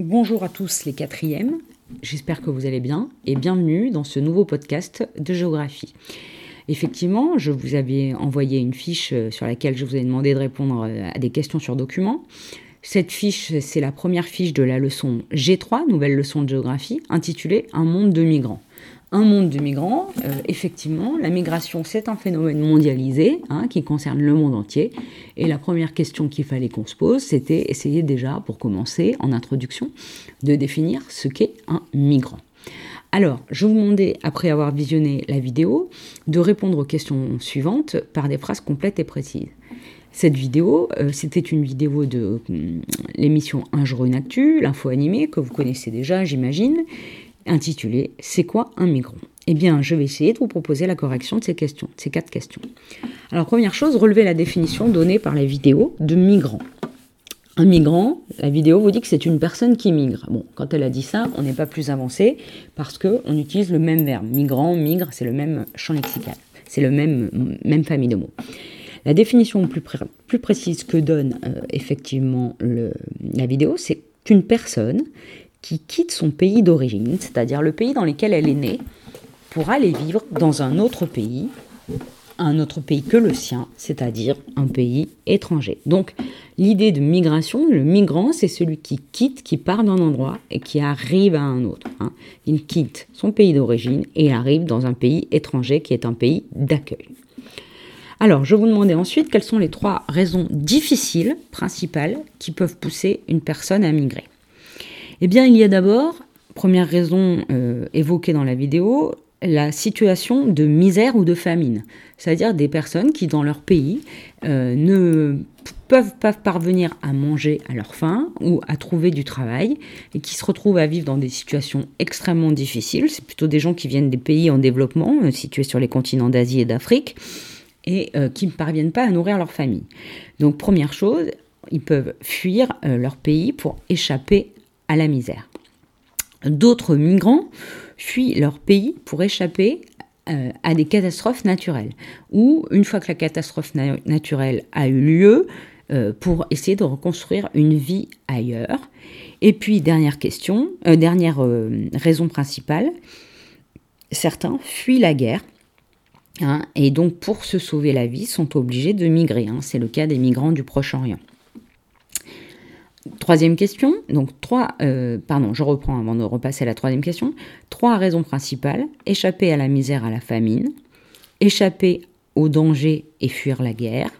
Bonjour à tous les quatrièmes, j'espère que vous allez bien et bienvenue dans ce nouveau podcast de géographie. Effectivement, je vous avais envoyé une fiche euh, sur laquelle je vous ai demandé de répondre euh, à des questions sur documents. Cette fiche, c'est la première fiche de la leçon G3, nouvelle leçon de géographie, intitulée Un monde de migrants un monde de migrants, euh, effectivement, la migration, c'est un phénomène mondialisé hein, qui concerne le monde entier. Et la première question qu'il fallait qu'on se pose, c'était essayer déjà, pour commencer, en introduction, de définir ce qu'est un migrant. Alors, je vous demandais, après avoir visionné la vidéo, de répondre aux questions suivantes par des phrases complètes et précises. Cette vidéo, euh, c'était une vidéo de hum, l'émission Un jour une actu, l'info animée, que vous connaissez déjà, j'imagine intitulé C'est quoi un migrant? Eh bien, je vais essayer de vous proposer la correction de ces questions, ces quatre questions. Alors, première chose, relevez la définition donnée par la vidéo de migrant. Un migrant, la vidéo vous dit que c'est une personne qui migre. Bon, quand elle a dit ça, on n'est pas plus avancé parce qu'on utilise le même verbe. Migrant, migre, c'est le même champ lexical. C'est le même, même famille de mots. La définition plus, précise que donne euh, effectivement la vidéo, c'est qu'une personne qui quitte son pays d'origine, c'est-à-dire le pays dans lequel elle est née, pour aller vivre dans un autre pays, un autre pays que le sien, c'est-à-dire un pays étranger. Donc l'idée de migration, le migrant, c'est celui qui quitte, qui part d'un endroit et qui arrive à un autre. Hein. Il quitte son pays d'origine et arrive dans un pays étranger qui est un pays d'accueil. Alors, je vous demandais ensuite quelles sont les trois raisons difficiles, principales, qui peuvent pousser une personne à migrer. Eh bien, il y a d'abord, première raison euh, évoquée dans la vidéo, la situation de misère ou de famine, c'est-à-dire des personnes qui, dans leur pays, euh, ne peuvent pas parvenir à manger à leur faim ou à trouver du travail et qui se retrouvent à vivre dans des situations extrêmement difficiles. C'est plutôt des gens qui viennent des pays en développement, euh, situés sur les continents d'Asie et d'Afrique, et qui ne parviennent pas à nourrir leur famille. Donc première chose, ils peuvent fuir leur pays pour échapper à la misère. D'autres migrants fuient leur pays pour échapper euh, à des catastrophes naturelles, ou une fois que la catastrophe naturelle a eu lieu, euh, pour essayer de reconstruire une vie ailleurs. Et puis, dernière question, euh, dernière raison principale, certains fuient la guerre. Hein, et donc, pour se sauver la vie, sont obligés de migrer. Hein. C'est le cas des migrants du Proche-Orient. Troisième question, donc trois, euh, pardon, je reprends avant de repasser à la troisième question. Trois raisons principales échapper à la misère, à la famine, échapper au danger et fuir la guerre.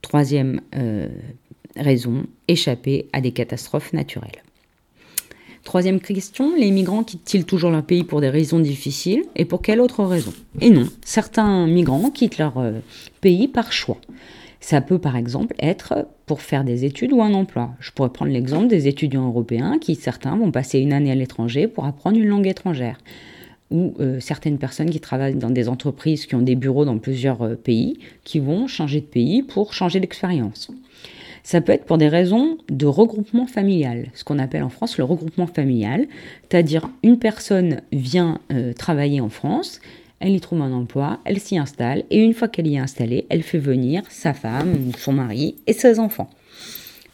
Troisième euh, raison, échapper à des catastrophes naturelles. Troisième question, les migrants quittent-ils toujours leur pays pour des raisons difficiles et pour quelle autre raison? Et non, certains migrants quittent leur euh, pays par choix. Ça peut par exemple être pour faire des études ou un emploi. Je pourrais prendre l'exemple des étudiants européens qui, certains, vont passer une année à l'étranger pour apprendre une langue étrangère. Ou euh, certaines personnes qui travaillent dans des entreprises qui ont des bureaux dans plusieurs euh, pays, qui vont changer de pays pour changer d'expérience. Ça peut être pour des raisons de regroupement familial, ce qu'on appelle en France le regroupement familial, c'est-à-dire une personne vient euh, travailler en France, elle y trouve un emploi, elle s'y installe, et une fois qu'elle y est installée, elle fait venir sa femme, son mari et ses enfants,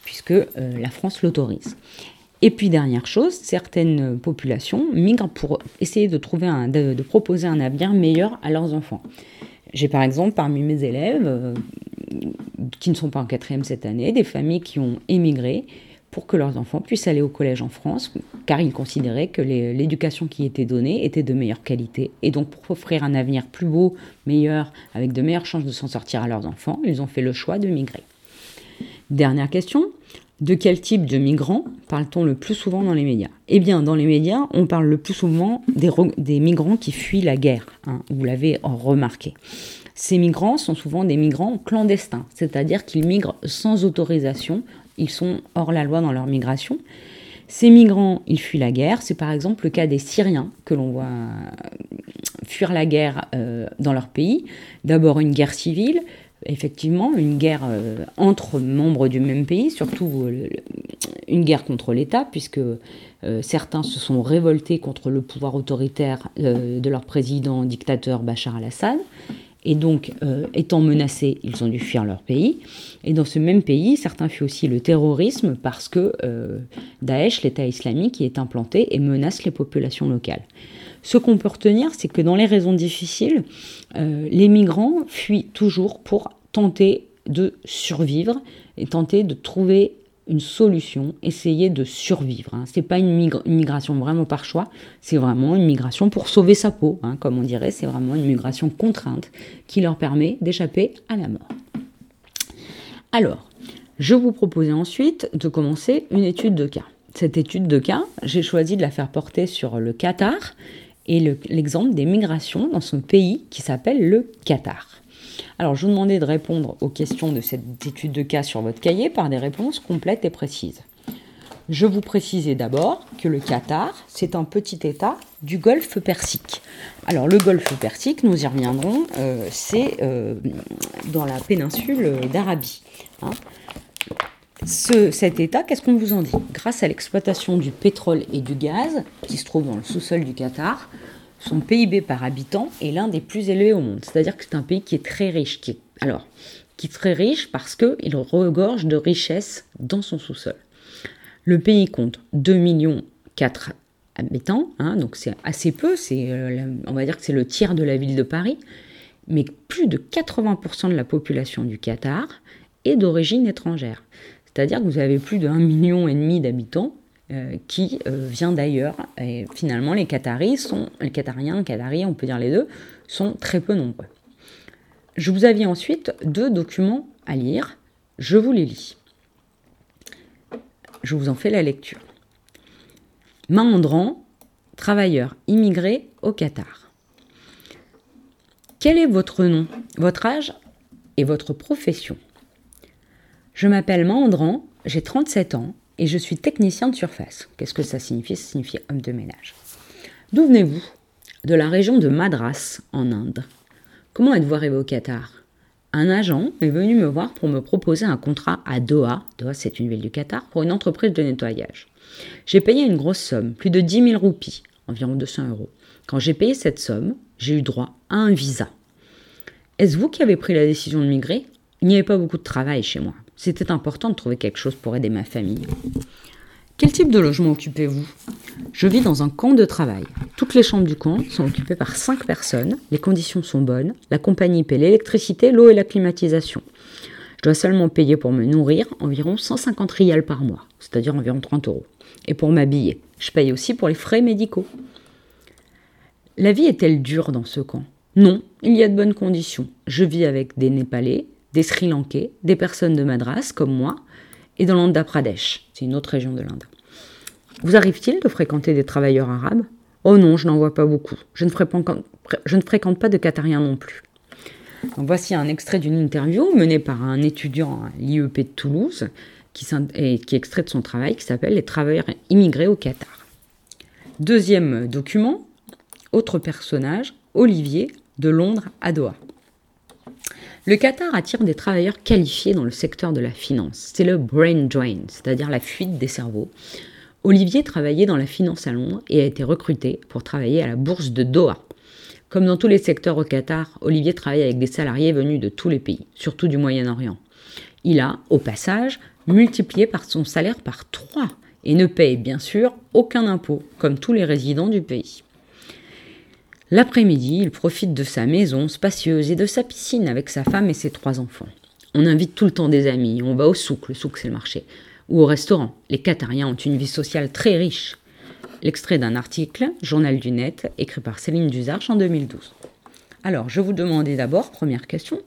puisque euh, la France l'autorise. Et puis dernière chose, certaines populations migrent pour essayer de, proposer un avenir meilleur à leurs enfants. J'ai par exemple parmi mes élèves, euh, qui ne sont pas en quatrième cette année, des familles qui ont émigré pour que leurs enfants puissent aller au collège en France, car ils considéraient que l'éducation qui était donnée était de meilleure qualité. Et donc pour offrir un avenir plus beau, meilleur, avec de meilleures chances de s'en sortir à leurs enfants, ils ont fait le choix de migrer. Dernière question, de quel type de migrants parle-t-on le plus souvent dans les médias? Eh bien, dans les médias, on parle le plus souvent des, migrants qui fuient la guerre, hein, vous l'avez remarqué. Ces migrants sont souvent des migrants clandestins, c'est-à-dire qu'ils migrent sans autorisation ils sont hors la loi dans leur migration. Ces migrants, ils fuient la guerre. C'est par exemple le cas des Syriens que l'on voit fuir la guerre euh, dans leur pays. D'abord une guerre civile, effectivement, une guerre euh, entre membres du même pays, surtout euh, une guerre contre l'État, puisque certains se sont révoltés contre le pouvoir autoritaire de leur président dictateur Bachar al-Assad. Et donc, euh, étant menacés, ils ont dû fuir leur pays. Et dans ce même pays, certains fuient aussi le terrorisme parce que euh, Daesh, l'État islamique, y est implanté et menace les populations locales. Ce qu'on peut retenir, c'est que dans les raisons difficiles, euh, les migrants fuient toujours pour tenter de survivre et tenter de trouver une solution, essayer de survivre. Hein. Ce n'est pas une, migration vraiment par choix, c'est vraiment une migration pour sauver sa peau, hein, comme on dirait, c'est vraiment une migration contrainte qui leur permet d'échapper à la mort. Alors, je vous proposais ensuite de commencer une étude de cas. Cette étude de cas, j'ai choisi de la faire porter sur le Qatar et l'exemple des migrations dans son pays qui s'appelle le Qatar. Alors, je vous demandais de répondre aux questions de cette étude de cas sur votre cahier par des réponses complètes et précises. Je vous précisais d'abord que le Qatar, c'est un petit État du Golfe Persique. Alors le Golfe Persique, nous y reviendrons, euh, c'est euh, dans la péninsule d'Arabie. Hein. cet État, qu'est-ce qu'on vous en dit? Grâce à l'exploitation du pétrole et du gaz qui se trouve dans le sous-sol du Qatar, son PIB par habitant est l'un des plus élevés au monde. C'est-à-dire que c'est un pays qui est très riche. Qui est très riche parce qu'il regorge de richesses dans son sous-sol. Le pays compte 2 millions 4 habitants, hein, donc c'est assez peu, euh, on va dire que c'est le tiers de la ville de Paris, mais plus de 80% de la population du Qatar est d'origine étrangère. C'est-à-dire que vous avez plus de 1,5 million d'habitants euh, qui euh, vient d'ailleurs. Et finalement, les Qataris sont, les Qatariens, les Qataris, on peut dire les deux, sont très peu nombreux. Je vous avais ensuite deux documents à lire. Je vous les lis. Je vous en fais la lecture. Mahandran, travailleur immigré au Qatar. Quel est votre nom, votre âge et votre profession? Je m'appelle Mahandran, j'ai 37 ans et je suis technicien de surface. Qu'est-ce que ça signifie? Ça signifie homme de ménage. D'où venez-vous? De la région de Madras, en Inde. Comment êtes-vous arrivé au Qatar? Un agent est venu me voir pour me proposer un contrat à Doha, Doha c'est une ville du Qatar, pour une entreprise de nettoyage. J'ai payé une grosse somme, plus de 10 000 roupies, environ 200 euros. Quand j'ai payé cette somme, j'ai eu droit à un visa. Est-ce vous qui avez pris la décision de migrer? Il n'y avait pas beaucoup de travail chez moi. C'était important de trouver quelque chose pour aider ma famille. Quel type de logement occupez-vous? Je vis dans un camp de travail. Toutes les chambres du camp sont occupées par 5 personnes. Les conditions sont bonnes. La compagnie paie l'électricité, l'eau et la climatisation. Je dois seulement payer pour me nourrir environ 150 rials par mois, c'est-à-dire environ 30 euros. Et pour m'habiller. Je paye aussi pour les frais médicaux. La vie est-elle dure dans ce camp? Non, il y a de bonnes conditions. Je vis avec des Népalais, des Sri Lankais, des personnes de Madras comme moi, et dans l'Andhra Pradesh, c'est une autre région de l'Inde. Vous arrive-t-il de fréquenter des travailleurs arabes? Oh non, je n'en vois pas beaucoup. Je ne, fréquente, pas de Qatariens non plus. voici un extrait d'une interview menée par un étudiant à l'IEP de Toulouse, qui, qui extrait de son travail, qui s'appelle Les travailleurs immigrés au Qatar. Deuxième document, autre personnage, Olivier, de Londres à Doha. Le Qatar attire des travailleurs qualifiés dans le secteur de la finance. C'est le brain drain, c'est-à-dire la fuite des cerveaux. Olivier travaillait dans la finance à Londres et a été recruté pour travailler à la bourse de Doha. Comme dans tous les secteurs au Qatar, Olivier travaille avec des salariés venus de tous les pays, surtout du Moyen-Orient. Il a, au passage, multiplié par son salaire par trois et ne paye bien sûr aucun impôt, comme tous les résidents du pays. L'après-midi, il profite de sa maison spacieuse et de sa piscine avec sa femme et ses trois enfants. On invite tout le temps des amis, on va au souk, le souk c'est le marché, ou au restaurant. Les Qatariens ont une vie sociale très riche. L'extrait d'un article, Journal du Net, écrit par Céline Duzarche en 2012. Alors, je vous demandais d'abord, première question,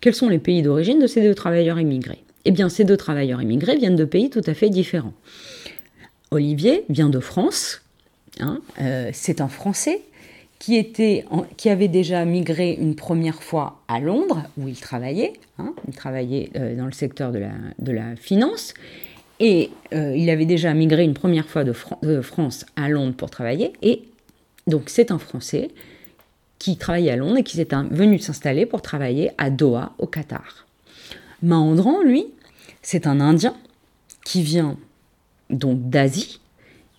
quels sont les pays d'origine de ces deux travailleurs immigrés? Eh bien, ces deux travailleurs immigrés viennent de pays tout à fait différents. Olivier vient de France, hein, euh, c'est un Français, qui, était, qui avait déjà migré une première fois à Londres, où il travaillait. Hein, il travaillait euh, dans le secteur de la, de la finance. Et euh, il avait déjà migré une première fois de, France à Londres pour travailler. Et donc c'est un Français qui travaillait à Londres et qui s'est venu s'installer pour travailler à Doha, au Qatar. Mahendran, lui, c'est un Indien qui vient donc d'Asie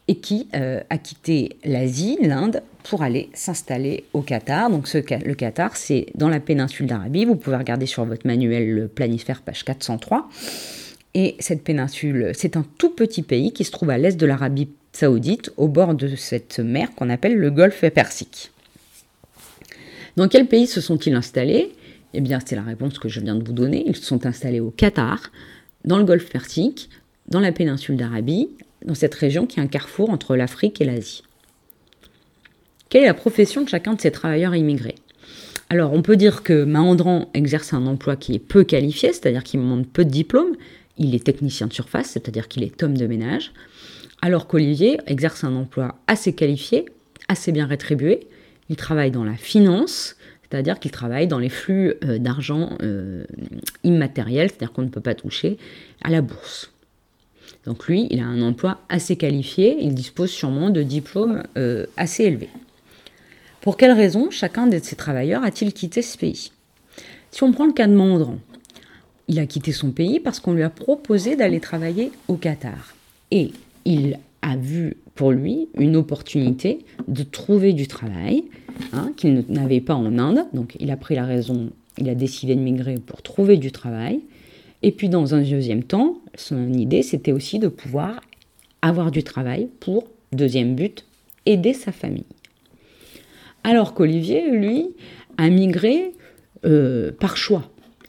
et qui a quitté l'Asie, l'Inde, pour aller s'installer au Qatar. Donc le Qatar, c'est dans la péninsule d'Arabie. Vous pouvez regarder sur votre manuel le planisphère, page 403. Et cette péninsule, c'est un tout petit pays qui se trouve à l'est de l'Arabie saoudite, au bord de cette mer qu'on appelle le golfe Persique. Dans quel pays se sont-ils installés? Eh bien, c'est la réponse que je viens de vous donner. Ils se sont installés au Qatar, dans le golfe Persique, dans la péninsule d'Arabie, dans cette région qui est un carrefour entre l'Afrique et l'Asie. Quelle est la profession de chacun de ces travailleurs immigrés? Alors, on peut dire que Mahandran exerce un emploi qui est peu qualifié, c'est-à-dire qu'il demande peu de diplômes. Il est technicien de surface, c'est-à-dire qu'il est homme de ménage. Alors qu'Olivier exerce un emploi assez qualifié, assez bien rétribué. Il travaille dans la finance, c'est-à-dire qu'il travaille dans les flux euh, d'argent euh, immatériels, c'est-à-dire qu'on ne peut pas toucher à la bourse. Donc lui, il a un emploi assez qualifié, il dispose sûrement de diplômes euh, assez élevés. Pour quelle raison chacun de ces travailleurs a-t-il quitté ce pays? Si on prend le cas de Mandran, il a quitté son pays parce qu'on lui a proposé d'aller travailler au Qatar. Et il a vu pour lui une opportunité de trouver du travail hein, qu'il n'avait pas en Inde. Donc il a pris la raison, il a décidé de migrer pour trouver du travail. Et puis dans un deuxième temps, son idée c'était aussi de pouvoir avoir du travail pour, deuxième but, aider sa famille. Alors qu'Olivier, lui, a migré euh, par choix.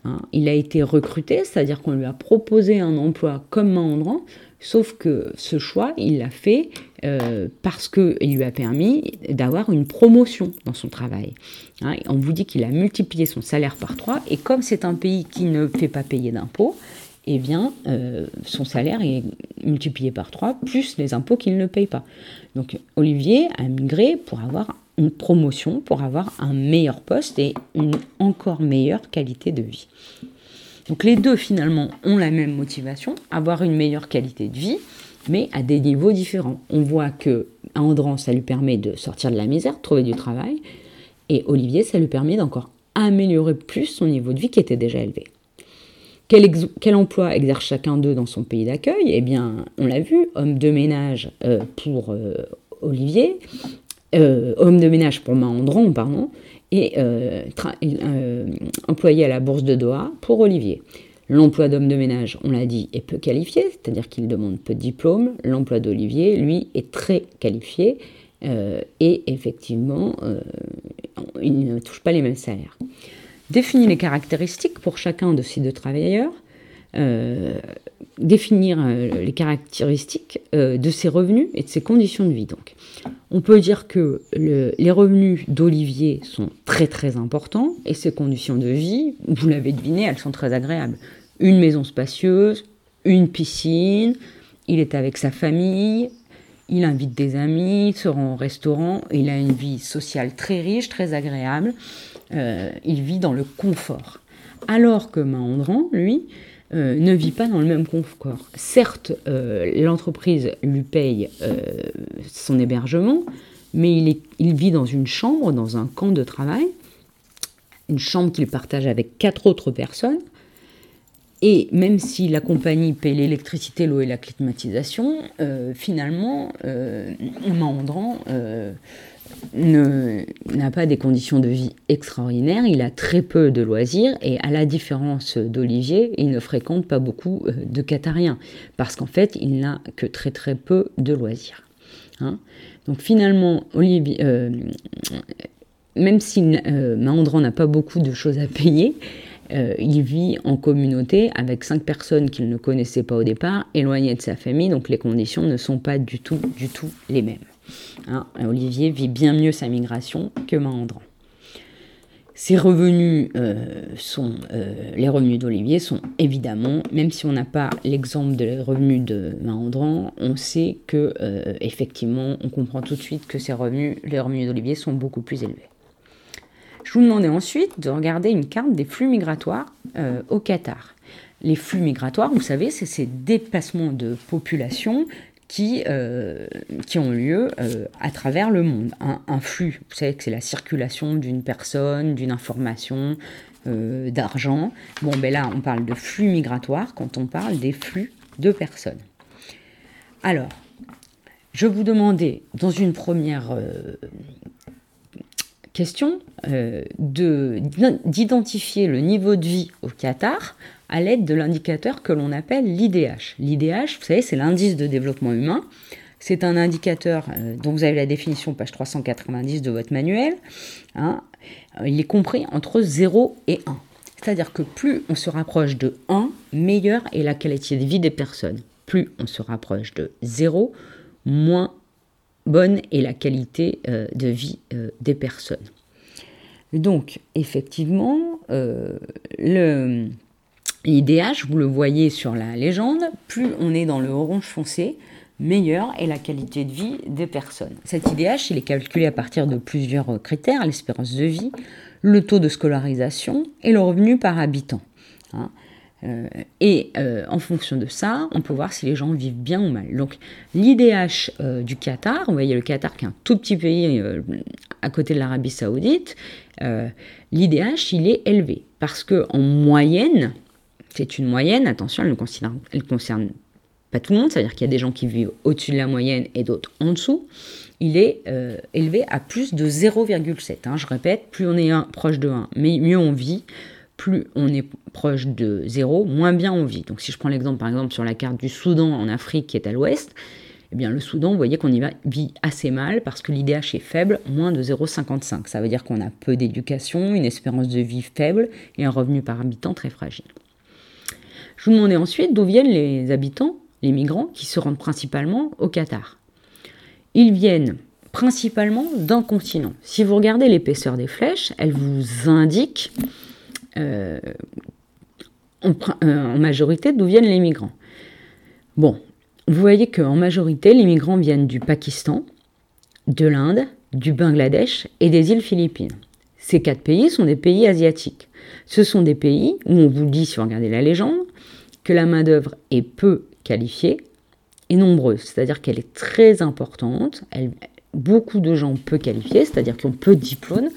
Hein. Il a été recruté, c'est-à-dire qu'on lui a proposé un emploi comme Mahandran, sauf que ce choix, il l'a fait euh, parce qu'il lui a permis d'avoir une promotion dans son travail. Hein. on vous dit qu'il a multiplié son salaire par trois, et comme c'est un pays qui ne fait pas payer d'impôts, eh bien, euh, son salaire est multiplié par trois, plus les impôts qu'il ne paye pas. Donc, Olivier a migré pour avoir une promotion pour avoir un meilleur poste et une encore meilleure qualité de vie. Donc les deux finalement ont la même motivation, avoir une meilleure qualité de vie, mais à des niveaux différents. On voit que à ça lui permet de sortir de la misère, de trouver du travail, et Olivier, ça lui permet d'encore améliorer plus son niveau de vie qui était déjà élevé. Quel, emploi exerce chacun d'eux dans son pays d'accueil? Eh bien, on l'a vu, homme de ménage euh, pour euh, Olivier, euh, homme de ménage pour Mahandron, pardon, et euh, euh, employé à la bourse de Doha pour Olivier. L'emploi d'homme de ménage, on l'a dit, est peu qualifié, c'est-à-dire qu'il demande peu de diplômes. L'emploi d'Olivier, lui, est très qualifié et effectivement, il ne touche pas les mêmes salaires. Définir les caractéristiques pour chacun de ces deux travailleurs. définir les caractéristiques de ses revenus et de ses conditions de vie. Donc, on peut dire que les revenus d'Olivier sont très très importants et ses conditions de vie, vous l'avez deviné, elles sont très agréables. Une maison spacieuse, une piscine, il est avec sa famille, il invite des amis, il se rend au restaurant, il a une vie sociale très riche, très agréable, euh, il vit dans le confort. Alors que Mahandran, lui, euh, ne vit pas dans le même confort. Certes, euh, l'entreprise lui paye euh, son hébergement, mais il, vit dans une chambre, dans un camp de travail, une chambre qu'il partage avec quatre autres personnes. Et même si la compagnie paye l'électricité, l'eau et la climatisation, finalement, Mandran n'a pas des conditions de vie extraordinaires, il a très peu de loisirs et à la différence d'Olivier, il ne fréquente pas beaucoup euh, de Qatariens parce qu'en fait, il n'a que très très peu de loisirs. Hein. Donc finalement, Olivier, euh, même si euh, n'a pas beaucoup de choses à payer, euh, il vit en communauté avec cinq personnes qu'il ne connaissait pas au départ, éloigné de sa famille, donc les conditions ne sont pas du tout les mêmes. Hein, Olivier vit bien mieux sa migration que Mahandran. Ses revenus euh, sont, euh, les revenus d'Olivier sont évidemment, même si on n'a pas l'exemple des revenus de Mahandran, on sait que euh, effectivement, on comprend tout de suite que ses revenus, les revenus d'Olivier sont beaucoup plus élevés. Je vous demandais ensuite de regarder une carte des flux migratoires au Qatar. Les flux migratoires, vous savez, c'est ces déplacements de population qui, euh, qui ont lieu euh, à travers le monde. Un, flux, vous savez que c'est la circulation d'une personne, d'une information, euh, d'argent. Bon, ben là, on parle de flux migratoires quand on parle des flux de personnes. Alors, je vous demandais dans une première question d'identifier le niveau de vie au Qatar à l'aide de l'indicateur que l'on appelle l'IDH. L'IDH, vous savez, c'est l'indice de développement humain. C'est un indicateur euh, dont vous avez la définition page 390 de votre manuel. Hein. il est compris entre 0 et 1. C'est-à-dire que plus on se rapproche de 1, meilleure est la qualité de vie des personnes. Plus on se rapproche de 0, moins bonne est la qualité euh, de vie euh, des personnes. Donc, effectivement, euh, l'IDH, vous le voyez sur la légende, plus on est dans le orange foncé, meilleure est la qualité de vie des personnes. Cet IDH, il est calculé à partir de plusieurs critères, l'espérance de vie, le taux de scolarisation et le revenu par habitant. Hein. Euh, et euh, en fonction de ça, on peut voir si les gens vivent bien ou mal. Donc l'IDH euh, du Qatar, vous voyez le Qatar qui est un tout petit pays à côté de l'Arabie saoudite, l'IDH il est élevé parce que en moyenne, c'est une moyenne, attention, elle ne concerne, pas tout le monde, c'est-à-dire qu'il y a des gens qui vivent au-dessus de la moyenne et d'autres en dessous il est euh, élevé à plus de 0,7. Hein. Je répète, plus on est proche de 1, mais mieux on vit. Plus on est proche de 0, moins bien on vit. Donc si je prends l'exemple par exemple sur la carte du Soudan en Afrique qui est à l'ouest, eh bien le Soudan, vous voyez qu'on y vit assez mal parce que l'IDH est faible, moins de 0,55. Ça veut dire qu'on a peu d'éducation, une espérance de vie faible et un revenu par habitant très fragile. Je vous demandais ensuite d'où viennent les habitants, les migrants, qui se rendent principalement au Qatar. Ils viennent principalement d'un continent. Si vous regardez l'épaisseur des flèches, elle vous indique euh, euh, en, majorité d'où viennent les migrants. Bon, vous voyez qu'en majorité, les migrants viennent du Pakistan, de l'Inde, du Bangladesh et des îles Philippines. Ces quatre pays sont des pays asiatiques. Ce sont des pays où on vous dit, si vous regardez la légende, la main-d'œuvre est peu qualifiée, est nombreuse, c'est-à-dire qu'elle est très importante. Beaucoup de gens peu qualifiés, c'est-à-dire qui ont peu de diplômes,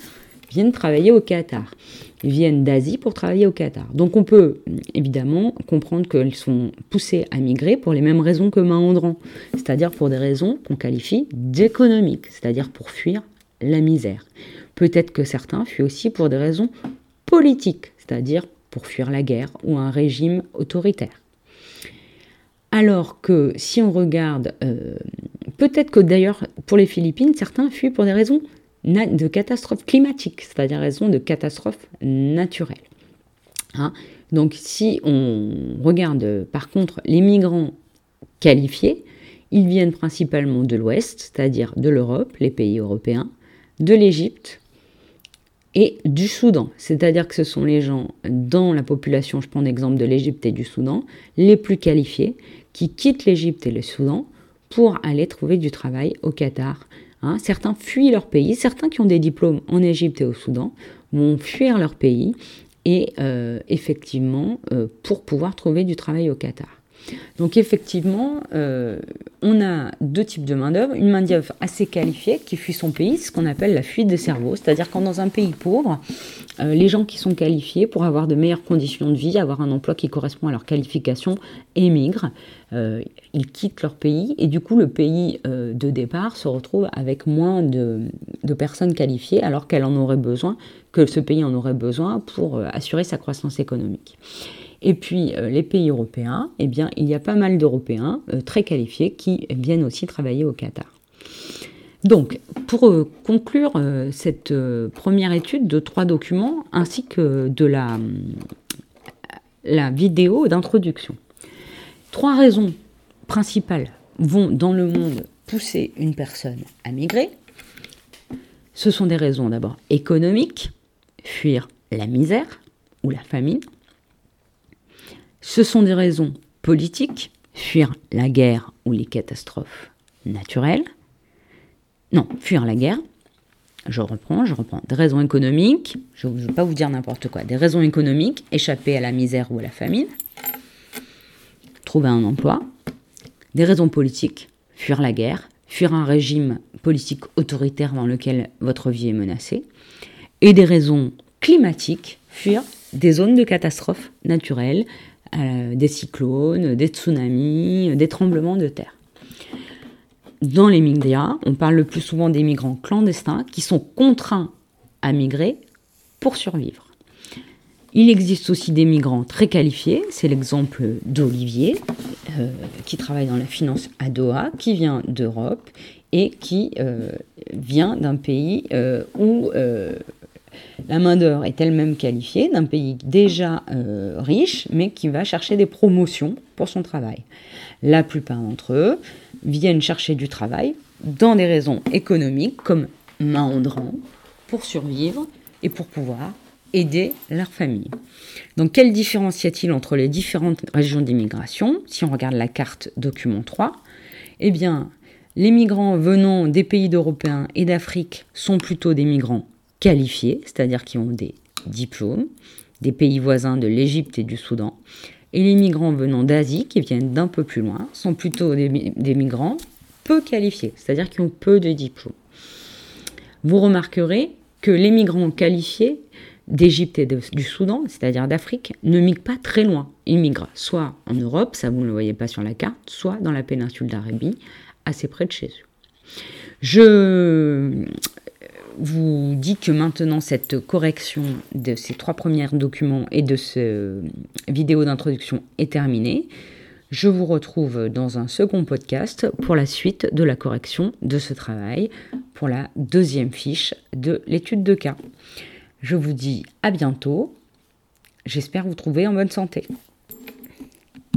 viennent travailler au Qatar. Ils viennent d'Asie pour travailler au Qatar. Donc on peut évidemment comprendre qu'ils sont poussés à migrer pour les mêmes raisons que Mahondran, c'est-à-dire pour des raisons qu'on qualifie d'économiques, c'est-à-dire pour fuir la misère. Peut-être que certains fuient aussi pour des raisons politiques, c'est-à-dire pour fuir la guerre ou un régime autoritaire. Alors que si on regarde, euh, peut-être que d'ailleurs pour les Philippines, certains fuient pour des raisons de catastrophes climatiques, c'est-à-dire raisons de catastrophes naturelles. Hein. Donc si on regarde par contre les migrants qualifiés, ils viennent principalement de l'Ouest, c'est-à-dire de l'Europe, les pays européens, de l'Égypte et du Soudan. C'est-à-dire que ce sont les gens dans la population, je prends l'exemple de l'Égypte et du Soudan, les plus qualifiés qui quittent l'Égypte et le Soudan pour aller trouver du travail au Qatar. Hein. certains fuient leur pays, certains qui ont des diplômes en Égypte et au Soudan vont fuir leur pays et euh, effectivement euh, pour pouvoir trouver du travail au Qatar. Donc effectivement, euh, on a deux types de main-d'œuvre. Une main-d'œuvre assez qualifiée qui fuit son pays, ce qu'on appelle la fuite des cerveaux. C'est-à-dire quand dans un pays pauvre, euh, les gens qui sont qualifiés pour avoir de meilleures conditions de vie, avoir un emploi qui correspond à leur qualification, émigrent. Euh, ils quittent leur pays et du coup le pays de départ se retrouve avec moins de, de personnes qualifiées alors qu'elle en aurait besoin, que ce pays en aurait besoin pour assurer sa croissance économique. Et puis euh, les pays européens, eh bien, il y a pas mal d'Européens euh, très qualifiés qui viennent aussi travailler au Qatar. Donc, pour euh, conclure cette première étude de trois documents ainsi que de la, la vidéo d'introduction, trois raisons principales vont dans le monde pousser une personne à migrer. Ce sont des raisons d'abord économiques, fuir la misère ou la famine. Ce sont des raisons politiques, fuir la guerre ou les catastrophes naturelles. Non, fuir la guerre. Je reprends, je reprends. Des raisons économiques, je ne veux pas vous dire n'importe quoi. Des raisons économiques, échapper à la misère ou à la famine, trouver un emploi. Des raisons politiques, fuir la guerre, fuir un régime politique autoritaire dans lequel votre vie est menacée. Et des raisons climatiques, fuir des zones de catastrophes naturelles, euh, des cyclones, des tsunamis, des tremblements de terre. dans les médias, on parle le plus souvent des migrants clandestins qui sont contraints à migrer pour survivre. Il existe aussi des migrants très qualifiés, c'est l'exemple d'Olivier, euh, qui travaille dans la finance à Doha, qui vient d'Europe et qui euh, vient d'un pays euh, où la main-d'œuvre est elle-même qualifiée, d'un pays déjà riche, mais qui va chercher des promotions pour son travail. La plupart d'entre eux viennent chercher du travail dans des raisons économiques comme main pour survivre et pour pouvoir aider leur famille. Donc quelle différence y a-t-il entre les différentes régions d'immigration? Si on regarde la carte document 3, eh bien, les migrants venant des pays d'Européens et d'Afrique sont plutôt des migrants qualifiés, c'est-à-dire qui ont des diplômes, des pays voisins de l'Égypte et du Soudan. Et les migrants venant d'Asie, qui viennent d'un peu plus loin, sont plutôt des, des migrants peu qualifiés, c'est-à-dire qui ont peu de diplômes. Vous remarquerez que les migrants qualifiés d'Égypte et du Soudan, c'est-à-dire d'Afrique, ne migrent pas très loin. Ils migrent soit en Europe, ça vous ne le voyez pas sur la carte, soit dans la péninsule d'Arabie, assez près de chez eux. Je vous dis que maintenant cette correction de ces trois premiers documents et de ce vidéo d'introduction est terminée. Je vous retrouve dans un second podcast pour la suite de la correction de ce travail, pour la deuxième fiche de l'étude de cas. Je vous dis à bientôt. J'espère vous trouver en bonne santé.